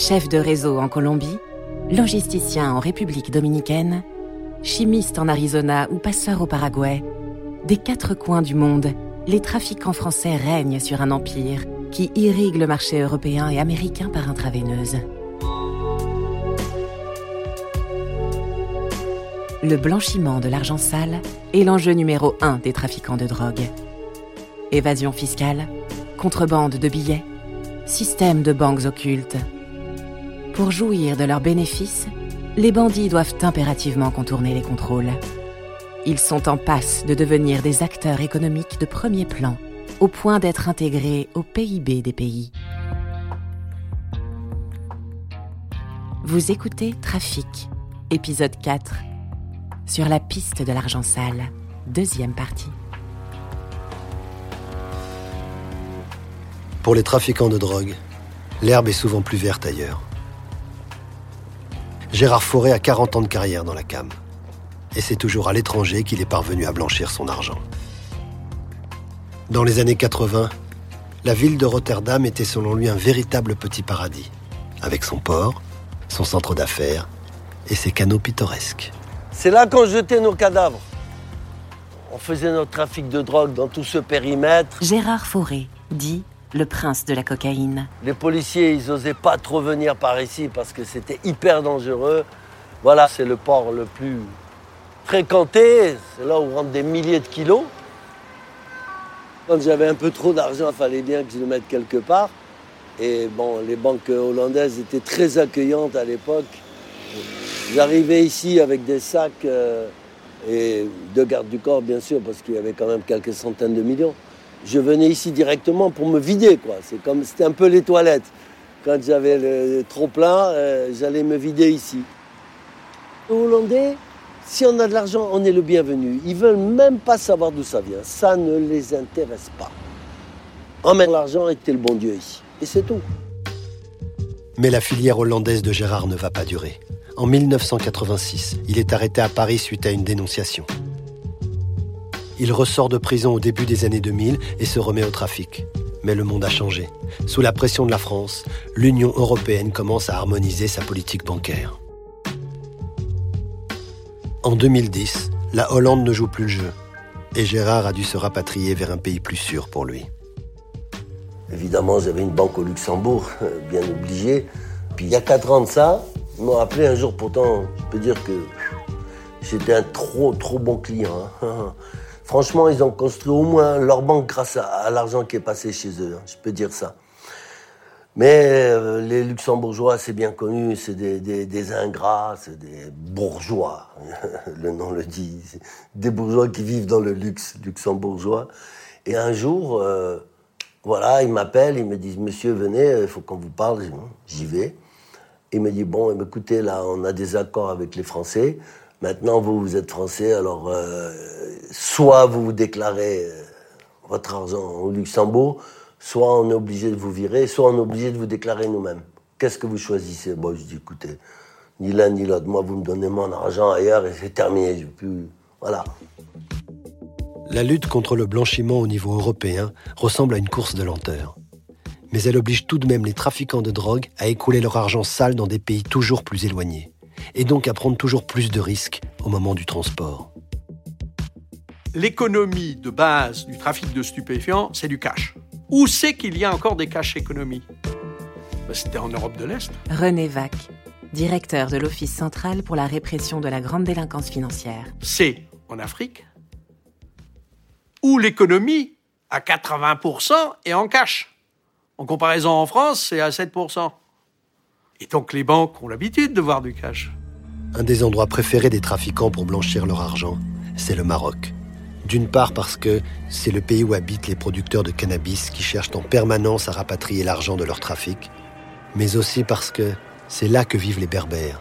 Chef de réseau en Colombie, logisticien en République dominicaine, chimiste en Arizona ou passeur au Paraguay, des quatre coins du monde, les trafiquants français règnent sur un empire qui irrigue le marché européen et américain par intraveineuse. Le blanchiment de l'argent sale est l'enjeu numéro un des trafiquants de drogue. Évasion fiscale, contrebande de billets, système de banques occultes. Pour jouir de leurs bénéfices, les bandits doivent impérativement contourner les contrôles. Ils sont en passe de devenir des acteurs économiques de premier plan, au point d'être intégrés au PIB des pays. Vous écoutez Trafic, épisode 4, sur la piste de l'argent sale, deuxième partie. Pour les trafiquants de drogue, l'herbe est souvent plus verte ailleurs. Gérard Fauré a 40 ans de carrière dans la CAM et c'est toujours à l'étranger qu'il est parvenu à blanchir son argent. Dans les années 80, la ville de Rotterdam était selon lui un véritable petit paradis, avec son port, son centre d'affaires et ses canaux pittoresques. C'est là qu'on jetait nos cadavres. On faisait notre trafic de drogue dans tout ce périmètre. Gérard Fauré, dit le prince de la cocaïne. Les policiers, ils n'osaient pas trop venir par ici parce que c'était hyper dangereux. Voilà, c'est le port le plus fréquenté, c'est là où rentrent des milliers de kilos. Quand j'avais un peu trop d'argent, il fallait bien que je le mette quelque part. Et bon, les banques hollandaises étaient très accueillantes à l'époque. J'arrivais ici avec des sacs euh, et de garde du corps, bien sûr, parce qu'il y avait quand même quelques centaines de millions. Je venais ici directement pour me vider, quoi. C'est comme, c'était un peu les toilettes. Quand j'avais trop plein, euh, j'allais me vider ici. Les Hollandais, si on a de l'argent, on est le bienvenu. Ils veulent même pas savoir d'où ça vient. Ça ne les intéresse pas. Emmène l'argent et t'es le bon Dieu ici. Et c'est tout. Mais la filière hollandaise de Gérard ne va pas durer. En 1986, il est arrêté à Paris suite à une dénonciation. Il ressort de prison au début des années 2000 et se remet au trafic. Mais le monde a changé. Sous la pression de la France, l'Union européenne commence à harmoniser sa politique bancaire. En 2010, la Hollande ne joue plus le jeu et Gérard a dû se rapatrier vers un pays plus sûr pour lui. Évidemment, j'avais une banque au Luxembourg, bien obligé. Puis il y a quatre ans de ça, ils m'ont appelé un jour, pourtant, je peux dire que j'étais un trop, trop bon client. Hein. Franchement, ils ont construit au moins leur banque grâce à, l'argent qui est passé chez eux, hein, je peux dire ça. Mais euh, les luxembourgeois, c'est bien connu, c'est des, ingrats, c'est des bourgeois. le nom le dit. Des bourgeois qui vivent dans le luxe luxembourgeois. Et un jour, euh, voilà, ils m'appellent, ils me disent Monsieur, venez, il faut qu'on vous parle. J'y vais. Il me dit Bon, écoutez, là, on a des accords avec les Français. Maintenant, vous, vous êtes Français, alors euh, soit vous vous déclarez votre argent au Luxembourg, soit on est obligé de vous virer, soit on est obligé de vous déclarer nous-mêmes. Qu'est-ce que vous choisissez? Bon, je dis, écoutez, ni l'un ni l'autre. Moi, vous me donnez mon argent ailleurs et c'est terminé. Je plus... Voilà. La lutte contre le blanchiment au niveau européen ressemble à une course de lenteur. Mais elle oblige tout de même les trafiquants de drogue à écouler leur argent sale dans des pays toujours plus éloignés, et donc à prendre toujours plus de risques au moment du transport. L'économie de base du trafic de stupéfiants, c'est du cash. Où c'est qu'il y a encore des caches économies? Ben, C'était en Europe de l'Est. René Vac, directeur de l'Office central pour la répression de la grande délinquance financière. C'est en Afrique où l'économie, à 80%, est en cash. En comparaison en France, c'est à 7%. Et donc les banques ont l'habitude de voir du cash. Un des endroits préférés des trafiquants pour blanchir leur argent, c'est le Maroc. D'une part parce que c'est le pays où habitent les producteurs de cannabis qui cherchent en permanence à rapatrier l'argent de leur trafic, mais aussi parce que c'est là que vivent les Berbères,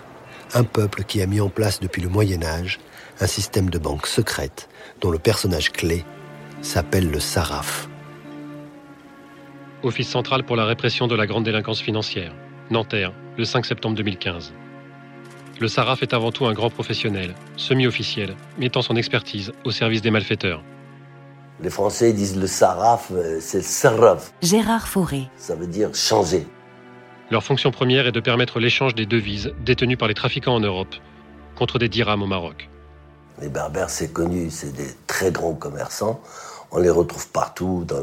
un peuple qui a mis en place depuis le Moyen Âge un système de banque secrète dont le personnage clé s'appelle le Saraf. Office central pour la répression de la grande délinquance financière, Nanterre, le 5 septembre 2015. Le Saraf est avant tout un grand professionnel, semi-officiel, mettant son expertise au service des malfaiteurs. Les Français disent le Saraf, euh, c'est le Saraf. Gérard Fauré. Ça veut dire changer. Leur fonction première est de permettre l'échange des devises détenues par les trafiquants en Europe contre des dirhams au Maroc. Les Berbères, c'est connu, c'est des très grands commerçants. On les retrouve partout, dans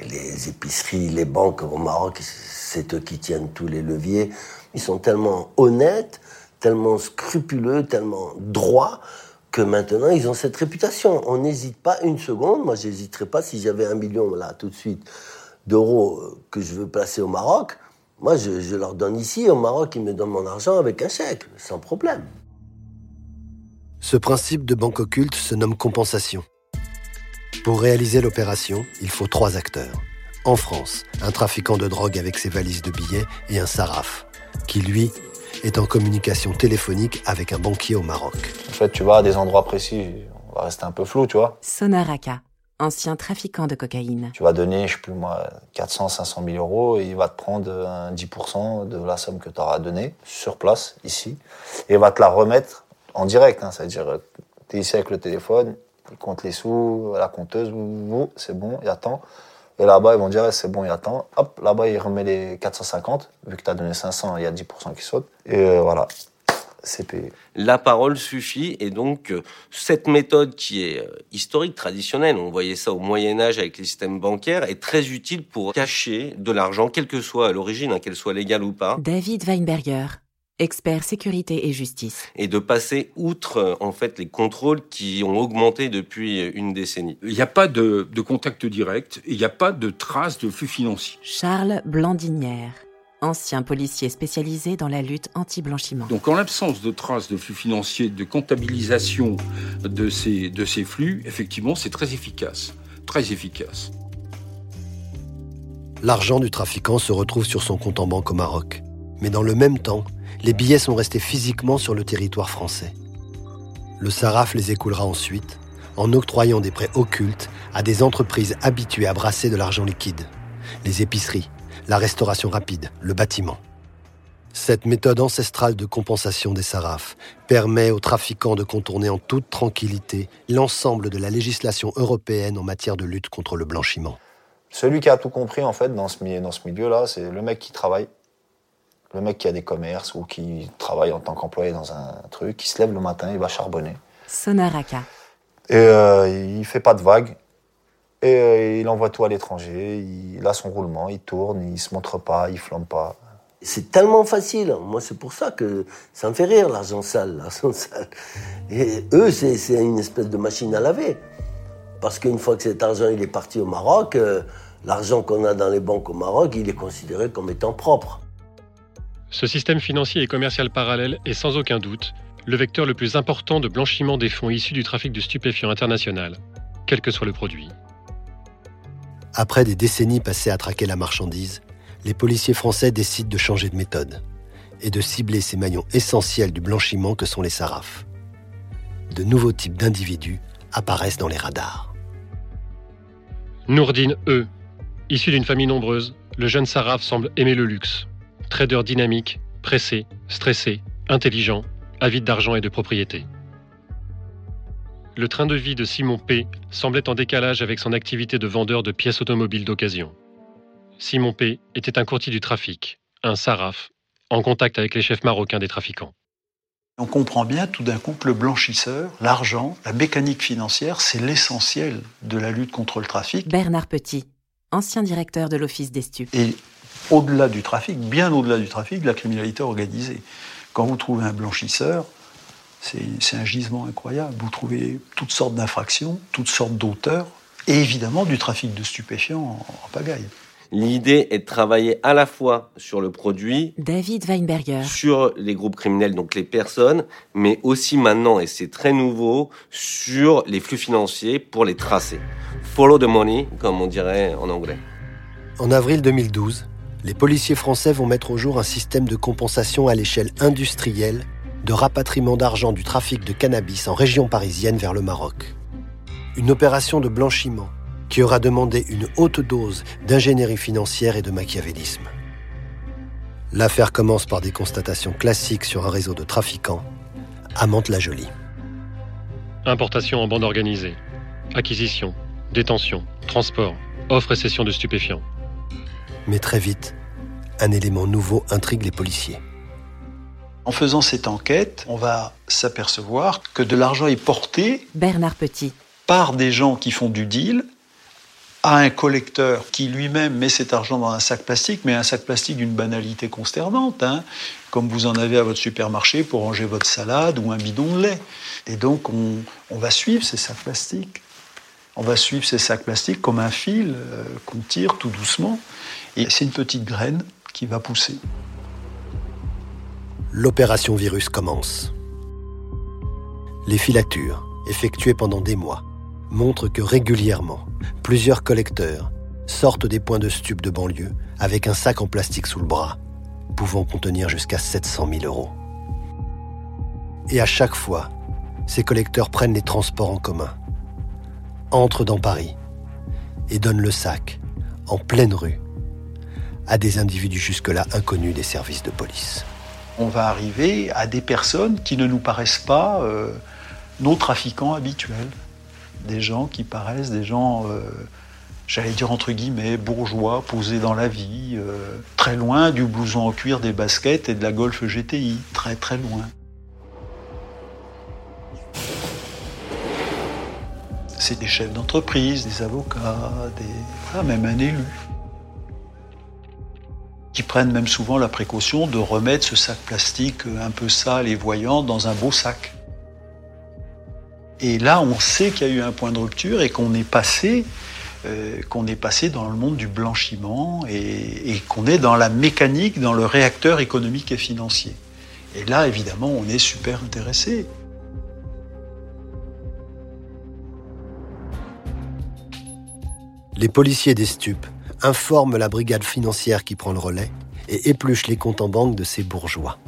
les, épiceries, les banques au Maroc. C'est eux qui tiennent tous les leviers. Ils sont tellement honnêtes, tellement scrupuleux, tellement droits, que maintenant ils ont cette réputation. On n'hésite pas une seconde. Moi, j'hésiterais pas si j'avais un million là tout de suite d'euros euh, que je veux placer au Maroc. Moi, je, je leur donne ici, au Maroc, ils me donnent mon argent avec un chèque, sans problème. Ce principe de banque occulte se nomme compensation. Pour réaliser l'opération, il faut trois acteurs. En France, un trafiquant de drogue avec ses valises de billets et un saraf, qui lui est en communication téléphonique avec un banquier au Maroc. En fait, tu vas à des endroits précis, on va rester un peu flou, tu vois. Sonaraka, ancien trafiquant de cocaïne. Tu vas donner, je sais plus moi, 400, 500 000 euros et il va te prendre un 10% de la somme que tu auras donnée sur place, ici, et il va te la remettre en direct. Hein, C'est-à-dire, tu es ici avec le téléphone, il compte les sous, la compteuse, vous, c'est bon, il attend. Et là-bas, ils vont dire, c'est bon, il attend. Hop, là-bas, il remet les 450. Vu que tu as donné 500, il y a 10% qui saute. Et euh, voilà, c'est payé. La parole suffit. Et donc, euh, cette méthode qui est euh, historique, traditionnelle, on voyait ça au Moyen-Âge avec les systèmes bancaires, est très utile pour cacher de l'argent, quelle que soit l'origine, hein, qu'elle soit légale ou pas. David Weinberger, expert sécurité et justice. Et de passer outre, en fait, les contrôles qui ont augmenté depuis une décennie. Il n'y a pas de, de contact direct, il n'y a pas de traces de flux financiers. Charles Blandinière, ancien policier spécialisé dans la lutte anti-blanchiment. Donc en l'absence de traces de flux financiers, de comptabilisation de ces, de ces flux, effectivement, c'est très efficace. Très efficace. L'argent du trafiquant se retrouve sur son compte en banque au Maroc. Mais dans le même temps, les billets sont restés physiquement sur le territoire français. Le SARAF les écoulera ensuite en octroyant des prêts occultes à des entreprises habituées à brasser de l'argent liquide. Les épiceries, la restauration rapide, le bâtiment. Cette méthode ancestrale de compensation des SARAF permet aux trafiquants de contourner en toute tranquillité l'ensemble de la législation européenne en matière de lutte contre le blanchiment. Celui qui a tout compris, en fait, dans ce, dans ce milieu-là, c'est le mec qui travaille, le mec qui a des commerces ou qui travaille en tant qu'employé dans un truc, qui se lève le matin, il va charbonner. Sonaraka, Et euh, il fait pas de vagues. Et euh, il envoie tout à l'étranger. Il a son roulement, il tourne, il se montre pas, il flambe pas. C'est tellement facile. Moi, c'est pour ça que ça me fait rire, l'argent sale, l'argent sale. Et eux, c'est c'est une espèce de machine à laver. Parce qu'une fois que cet argent il est parti au Maroc, euh, l'argent qu'on a dans les banques au Maroc, il est considéré comme étant propre. Ce système financier et commercial parallèle est sans aucun doute le vecteur le plus important de blanchiment des fonds issus du trafic de stupéfiants international, quel que soit le produit. Après des décennies passées à traquer la marchandise, les policiers français décident de changer de méthode et de cibler ces maillons essentiels du blanchiment que sont les sarafs. De nouveaux types d'individus apparaissent dans les radars. Nourdine E. Issu d'une famille nombreuse, le jeune Saraf semble aimer le luxe. Trader dynamique, pressé, stressé, intelligent, avide d'argent et de propriété. Le train de vie de Simon P semblait en décalage avec son activité de vendeur de pièces automobiles d'occasion. Simon P était un courtier du trafic, un Saraf, en contact avec les chefs marocains des trafiquants. On comprend bien tout d'un coup que le blanchisseur, l'argent, la mécanique financière, c'est l'essentiel de la lutte contre le trafic. Bernard Petit, ancien directeur de l'Office des stupes. Et au-delà du trafic, bien au-delà du trafic, de la criminalité organisée. Quand vous trouvez un blanchisseur, c'est un gisement incroyable. Vous trouvez toutes sortes d'infractions, toutes sortes d'auteurs, et évidemment du trafic de stupéfiants en, en pagaille. L'idée est de travailler à la fois sur le produit, David Weinberger, sur les groupes criminels, donc les personnes, mais aussi maintenant, et c'est très nouveau, sur les flux financiers pour les tracer. Follow the money, comme on dirait en anglais. En avril 2012, les policiers français vont mettre au jour un système de compensation à l'échelle industrielle de rapatriement d'argent du trafic de cannabis en région parisienne vers le Maroc. Une opération de blanchiment qui aura demandé une haute dose d'ingénierie financière et de machiavélisme. L'affaire commence par des constatations classiques sur un réseau de trafiquants à Mantes-la-Jolie. Importation en bande organisée, acquisition, détention, transport, offre et cession de stupéfiants. Mais très vite, un élément nouveau intrigue les policiers. En faisant cette enquête, on va s'apercevoir que de l'argent est porté Bernard Petit. par des gens qui font du deal à un collecteur qui lui-même met cet argent dans un sac plastique, mais un sac plastique d'une banalité consternante, hein, comme vous en avez à votre supermarché pour ranger votre salade ou un bidon de lait. Et donc on, on va suivre ces sacs plastiques. On va suivre ces sacs plastiques comme un fil euh, qu'on tire tout doucement. Et c'est une petite graine qui va pousser. L'opération virus commence. Les filatures, effectuées pendant des mois, montrent que régulièrement, plusieurs collecteurs sortent des points de stup de banlieue avec un sac en plastique sous le bras, pouvant contenir jusqu'à 700 000 euros. Et à chaque fois, ces collecteurs prennent les transports en commun, entrent dans Paris et donnent le sac, en pleine rue, à des individus jusque-là inconnus des services de police. On va arriver à des personnes qui ne nous paraissent pas euh, nos trafiquants habituels. Des gens qui paraissent des gens, euh, j'allais dire entre guillemets, bourgeois, posés dans la vie, euh, très loin du blouson en cuir, des baskets et de la Golf GTI, très très loin. C'est des chefs d'entreprise, des avocats, des, même un élu qui prennent même souvent la précaution de remettre ce sac plastique un peu sale et voyant dans un beau sac. Et là, on sait qu'il y a eu un point de rupture et qu'on est passé, euh, qu'on est passé dans le monde du blanchiment et, et qu'on est dans la mécanique, dans le réacteur économique et financier. Et là, évidemment, on est super intéressé. Les policiers des stupes informent la brigade financière qui prend le relais et épluche les comptes en banque de ces bourgeois.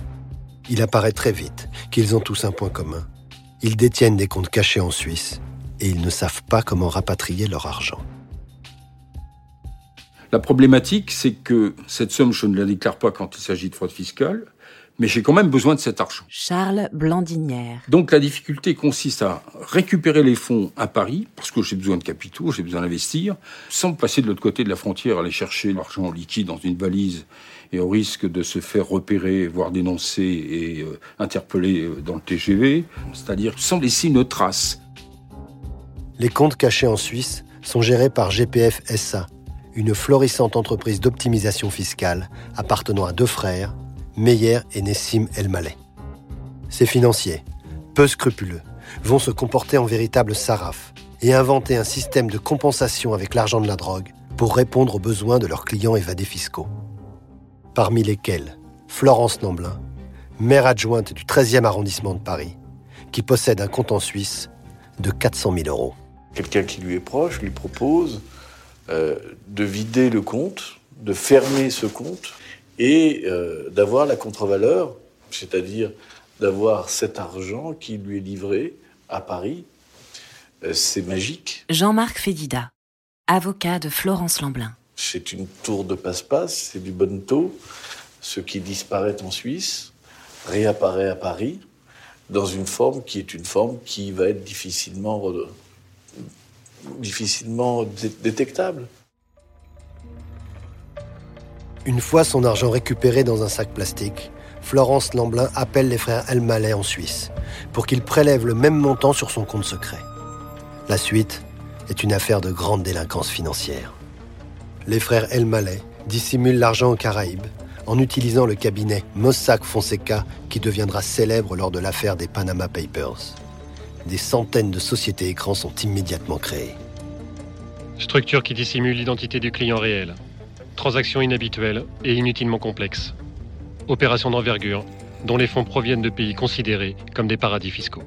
Il apparaît très vite qu'ils ont tous un point commun. Ils détiennent des comptes cachés en Suisse et ils ne savent pas comment rapatrier leur argent. La problématique, c'est que cette somme, je ne la déclare pas quand il s'agit de fraude fiscale, mais j'ai quand même besoin de cet argent. Charles Blandinière. Donc la difficulté consiste à récupérer les fonds à Paris, parce que j'ai besoin de capitaux, j'ai besoin d'investir, sans passer de l'autre côté de la frontière, aller chercher l'argent liquide dans une valise et au risque de se faire repérer, voire dénoncer et euh, interpeller euh, dans le TGV, c'est-à-dire sans laisser une trace. Les comptes cachés en Suisse sont gérés par GPF SA, une florissante entreprise d'optimisation fiscale appartenant à deux frères, Meyer et Nessim El Maleh. Ces financiers, peu scrupuleux, vont se comporter en véritables sarafs et inventer un système de compensation avec l'argent de la drogue pour répondre aux besoins de leurs clients évadés fiscaux. Parmi lesquels Florence Namblin, maire adjointe du 13e arrondissement de Paris, qui possède un compte en Suisse de 400 000 euros. Quelqu'un qui lui est proche lui propose euh, de vider le compte, de fermer ce compte et euh, d'avoir la contre-valeur, c'est-à-dire d'avoir cet argent qui lui est livré à Paris. Euh, c'est magique. Jean-Marc Fédida, avocat de Florence Lamblin. C'est une tour de passe-passe, c'est du bon taux. Ce qui disparaît en Suisse réapparaît à Paris dans une forme qui est une forme qui va être difficilement, difficilement détectable. Une fois son argent récupéré dans un sac plastique, Florence Lamblin appelle les frères El Maleh en Suisse pour qu'ils prélèvent le même montant sur son compte secret. La suite est une affaire de grande délinquance financière. Les frères El Maleh dissimulent l'argent aux Caraïbes en utilisant le cabinet Mossack Fonseca qui deviendra célèbre lors de l'affaire des Panama Papers. Des centaines de sociétés écrans sont immédiatement créées. Structure qui dissimule l'identité du client réel. Transactions inhabituelles et inutilement complexes. Opérations d'envergure dont les fonds proviennent de pays considérés comme des paradis fiscaux.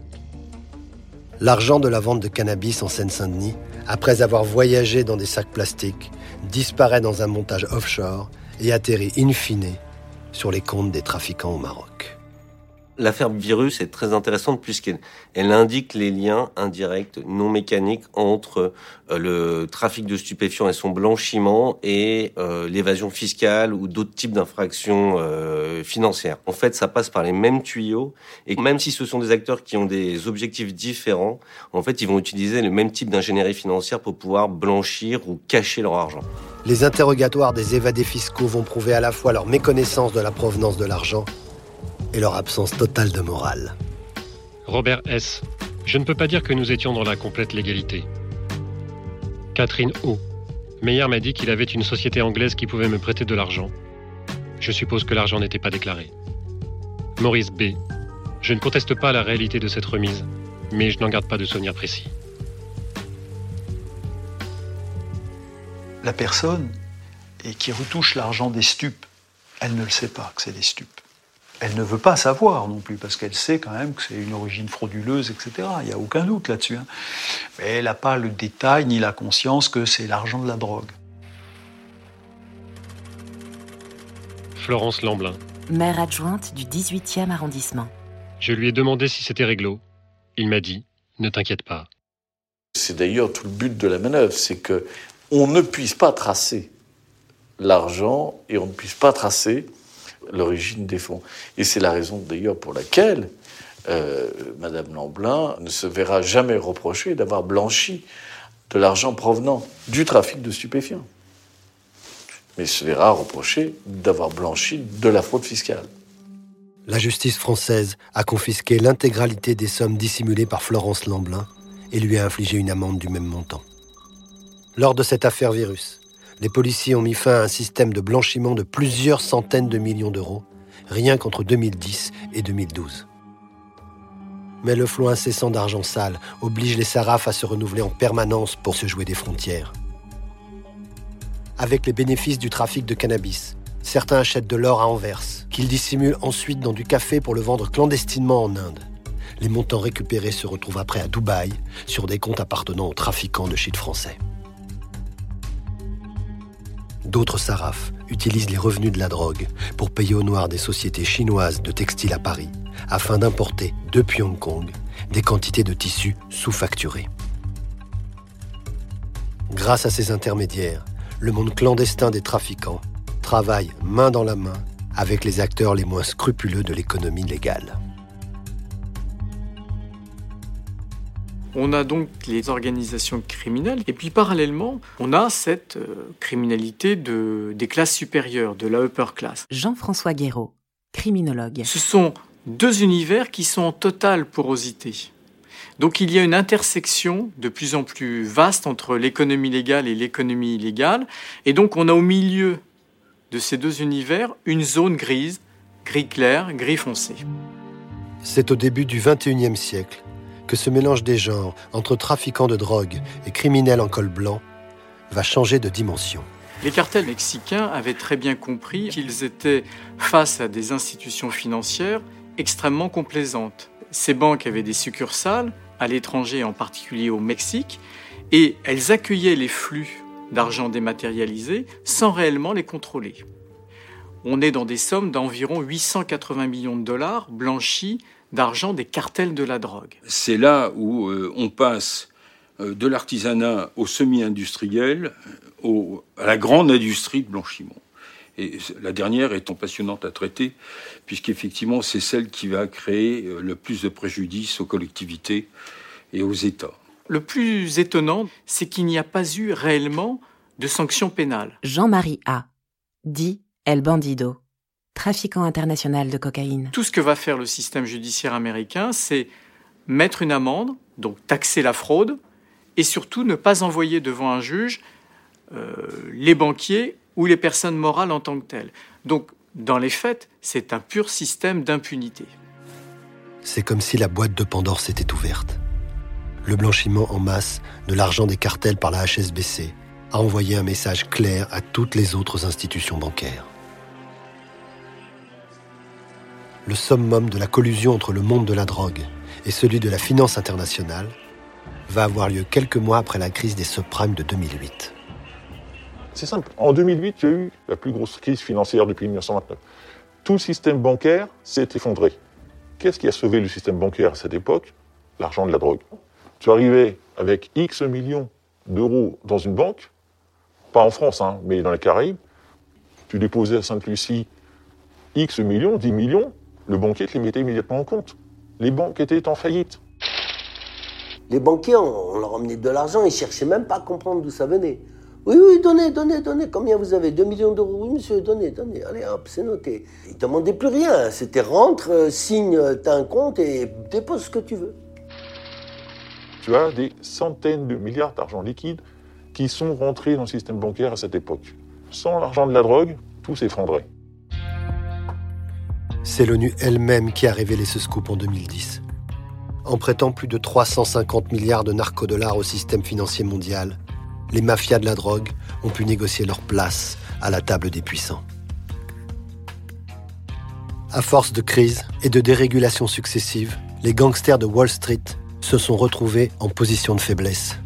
L'argent de la vente de cannabis en Seine-Saint-Denis, après avoir voyagé dans des sacs plastiques, disparaît dans un montage offshore et atterrit in fine sur les comptes des trafiquants au Maroc. L'affaire virus est très intéressante puisqu'elle elle indique les liens indirects, non mécaniques entre euh, le trafic de stupéfiants et son blanchiment et euh, l'évasion fiscale ou d'autres types d'infractions euh, financières. En fait, ça passe par les mêmes tuyaux et même si ce sont des acteurs qui ont des objectifs différents, en fait, ils vont utiliser le même type d'ingénierie financière pour pouvoir blanchir ou cacher leur argent. Les interrogatoires des évadés fiscaux vont prouver à la fois leur méconnaissance de la provenance de l'argent et leur absence totale de morale. Robert S. Je ne peux pas dire que nous étions dans la complète légalité. Catherine O. Meyer m'a dit qu'il avait une société anglaise qui pouvait me prêter de l'argent. Je suppose que l'argent n'était pas déclaré. Maurice B. Je ne conteste pas la réalité de cette remise, mais je n'en garde pas de souvenir précis. La personne et qui retouche l'argent des stupes, elle ne le sait pas que c'est des stupes. Elle ne veut pas savoir non plus, parce qu'elle sait quand même que c'est une origine frauduleuse, etc. Il n'y a aucun doute là-dessus. hein. Mais elle n'a pas le détail ni la conscience que c'est l'argent de la drogue. Florence Lamblin. Maire adjointe du 18e arrondissement. Je lui ai demandé si c'était réglo. Il m'a dit Ne t'inquiète pas. C'est d'ailleurs tout le but de la manœuvre, c'est que on ne puisse pas tracer l'argent et on ne puisse pas tracer l'origine des fonds. Et c'est la raison d'ailleurs pour laquelle euh, Madame Lamblin ne se verra jamais reprocher d'avoir blanchi de l'argent provenant du trafic de stupéfiants, mais se verra reprocher d'avoir blanchi de la fraude fiscale. La justice française a confisqué l'intégralité des sommes dissimulées par Florence Lamblin et lui a infligé une amende du même montant. Lors de cette affaire virus, les policiers ont mis fin à un système de blanchiment de plusieurs centaines de millions d'euros, rien qu'entre 2010 et 2012. Mais le flot incessant d'argent sale oblige les sarafs à se renouveler en permanence pour se jouer des frontières. Avec les bénéfices du trafic de cannabis, certains achètent de l'or à Anvers, qu'ils dissimulent ensuite dans du café pour le vendre clandestinement en Inde. Les montants récupérés se retrouvent après à Dubaï, sur des comptes appartenant aux trafiquants de shit français. D'autres sarafs utilisent les revenus de la drogue pour payer au noir des sociétés chinoises de textiles à Paris, afin d'importer depuis Hong Kong des quantités de tissus sous-facturés. Grâce à ces intermédiaires, le monde clandestin des trafiquants travaille main dans la main avec les acteurs les moins scrupuleux de l'économie légale. On a donc les organisations criminelles et puis parallèlement, on a cette euh, criminalité de, des classes supérieures, de la upper class. Jean-François Guéraud, criminologue. Ce sont deux univers qui sont en totale porosité. Donc il y a une intersection de plus en plus vaste entre l'économie légale et l'économie illégale. Et donc on a au milieu de ces deux univers une zone grise, gris clair, gris foncé. C'est au début du XXIe siècle que ce mélange des genres entre trafiquants de drogue et criminels en col blanc va changer de dimension. Les cartels mexicains avaient très bien compris qu'ils étaient face à des institutions financières extrêmement complaisantes. Ces banques avaient des succursales à l'étranger, en particulier au Mexique, et elles accueillaient les flux d'argent dématérialisé sans réellement les contrôler. On est dans des sommes d'environ 880 millions de dollars blanchis d'argent des cartels de la drogue. C'est là où euh, on passe euh, de l'artisanat au semi-industriel, au- à la grande industrie de blanchiment. Et la dernière étant passionnante à traiter, puisqu'effectivement, c'est celle qui va créer euh, le plus de préjudice aux collectivités et aux États. Le plus étonnant, c'est qu'il n'y a pas eu réellement de sanctions pénales. Jean-Marie A. dit El Bandido, trafiquant international de cocaïne. Tout ce que va faire le système judiciaire américain, c'est mettre une amende, donc taxer la fraude, et surtout ne pas envoyer devant un juge euh, les banquiers ou les personnes morales en tant que telles. Donc, dans les faits, c'est un pur système d'impunité. C'est comme si la boîte de Pandore s'était ouverte. Le blanchiment en masse de l'argent des cartels par la HSBC a envoyé un message clair à toutes les autres institutions bancaires. Le summum de la collusion entre le monde de la drogue et celui de la finance internationale va avoir lieu quelques mois après la crise des subprimes de 2008. C'est simple. En 2008, il y a eu la plus grosse crise financière depuis 1929. Tout le système bancaire s'est effondré. Qu'est-ce qui a sauvé le système bancaire à cette époque? L'argent de la drogue. Tu arrivais avec X millions d'euros dans une banque, pas en France, hein, mais dans les Caraïbes, tu déposais à Sainte-Lucie X millions, 10 millions, le banquier te les mettait immédiatement en compte. Les banques étaient en faillite. Les banquiers, on, on leur emmenait de l'argent, ils cherchaient même pas à comprendre d'où ça venait. Oui, oui, donnez, donnez, donnez. Combien vous avez? 2 millions d'euros? Oui, monsieur, donnez, donnez. Allez, hop, c'est noté. Ils ne demandaient plus rien. C'était rentre, euh, signe, euh, t'as un compte et dépose ce que tu veux. Tu as des centaines de milliards d'argent liquide qui sont rentrés dans le système bancaire à cette époque. Sans l'argent de la drogue, tout s'effondrait. C'est l'ONU elle-même qui a révélé ce scoop en 2010. En prêtant plus de 350 milliards de narcodollars au système financier mondial, les mafias de la drogue ont pu négocier leur place à la table des puissants. À force de crises et de dérégulations successives, les gangsters de Wall Street se sont retrouvés en position de faiblesse.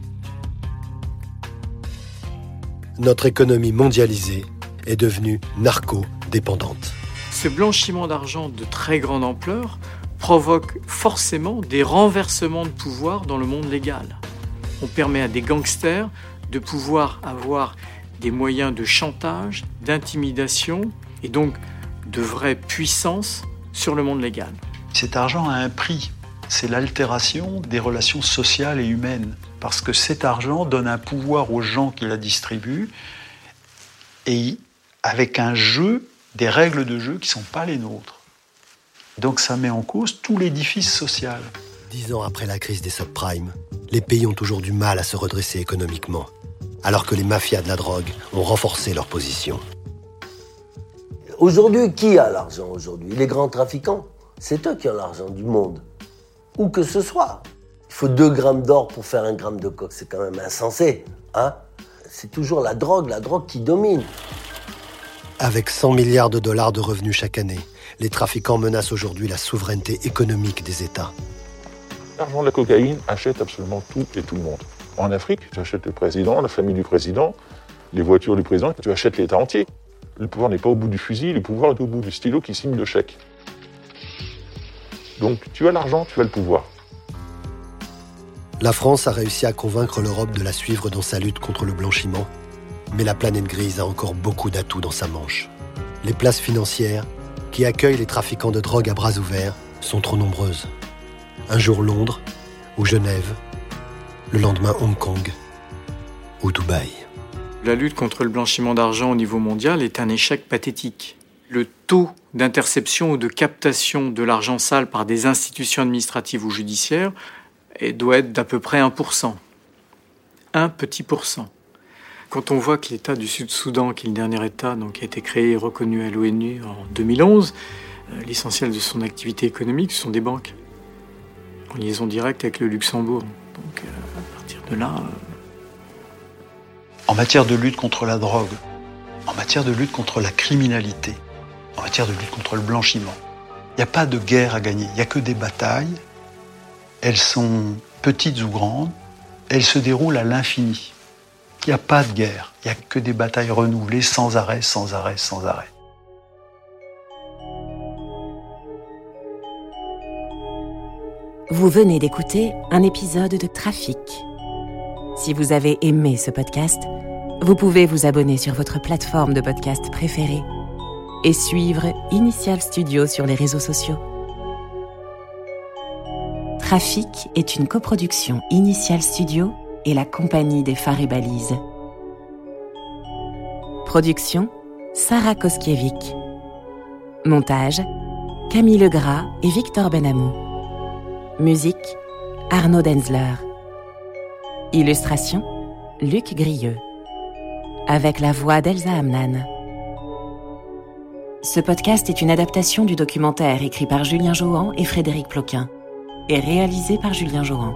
Notre économie mondialisée est devenue narco-dépendante. Ce blanchiment d'argent de très grande ampleur provoque forcément des renversements de pouvoir dans le monde légal. On permet à des gangsters de pouvoir avoir des moyens de chantage, d'intimidation et donc de vraie puissance sur le monde légal. Cet argent a un prix, c'est l'altération des relations sociales et humaines, parce que cet argent donne un pouvoir aux gens qui la distribuent, et avec un jeu, des règles de jeu qui ne sont pas les nôtres. Donc ça met en cause tout l'édifice social. Dix ans après la crise des subprimes, les pays ont toujours du mal à se redresser économiquement, alors que les mafias de la drogue ont renforcé leur position. Aujourd'hui, qui a l'argent aujourd'hui? Les grands trafiquants? C'est eux qui ont l'argent du monde. Où que ce soit. Il faut 2 grammes d'or pour faire un gramme de coke. C'est quand même insensé. Hein? C'est toujours la drogue, la drogue qui domine. Avec 100 milliards de dollars de revenus chaque année, les trafiquants menacent aujourd'hui la souveraineté économique des États. L'argent de la cocaïne achète absolument tout et tout le monde. En Afrique, tu achètes le président, la famille du président, les voitures du président, tu achètes l'État entier. Le pouvoir n'est pas au bout du fusil, le pouvoir est au bout du stylo qui signe le chèque. Donc tu as l'argent, tu as le pouvoir. La France a réussi à convaincre l'Europe de la suivre dans sa lutte contre le blanchiment, mais la planète grise a encore beaucoup d'atouts dans sa manche. Les places financières, qui accueillent les trafiquants de drogue à bras ouverts, sont trop nombreuses. Un jour Londres, ou Genève, le lendemain Hong Kong, ou Dubaï. La lutte contre le blanchiment d'argent au niveau mondial est un échec pathétique. Le taux d'interception ou de captation de l'argent sale par des institutions administratives ou judiciaires doit être d'à peu près 1%. Un petit pourcent. Quand on voit que l'État du Sud-Soudan, qui est le dernier État donc, qui a été créé et reconnu à l'ONU en 2011, euh, l'essentiel de son activité économique ce sont des banques, en liaison directe avec le Luxembourg. Donc euh, à partir de là... Euh, en matière de lutte contre la drogue, en matière de lutte contre la criminalité, en matière de lutte contre le blanchiment, il n'y a pas de guerre à gagner, il n'y a que des batailles. Elles sont petites ou grandes, elles se déroulent à l'infini. Il n'y a pas de guerre, il n'y a que des batailles renouvelées sans arrêt, sans arrêt, sans arrêt. Vous venez d'écouter un épisode de Trafic. Si vous avez aimé ce podcast, vous pouvez vous abonner sur votre plateforme de podcast préférée et suivre Initial Studio sur les réseaux sociaux. Trafic est une coproduction Initial Studio et la compagnie des phares et balises. Production Sarah Koskiewicz. Montage Camille Legras et Victor Benamou. Musique Arnaud Denzler. Illustration Luc Grieux. Avec la voix d'Elsa Amnan. Ce podcast est une adaptation du documentaire écrit par Julien Johan et Frédéric Ploquin et réalisé par Julien Johan.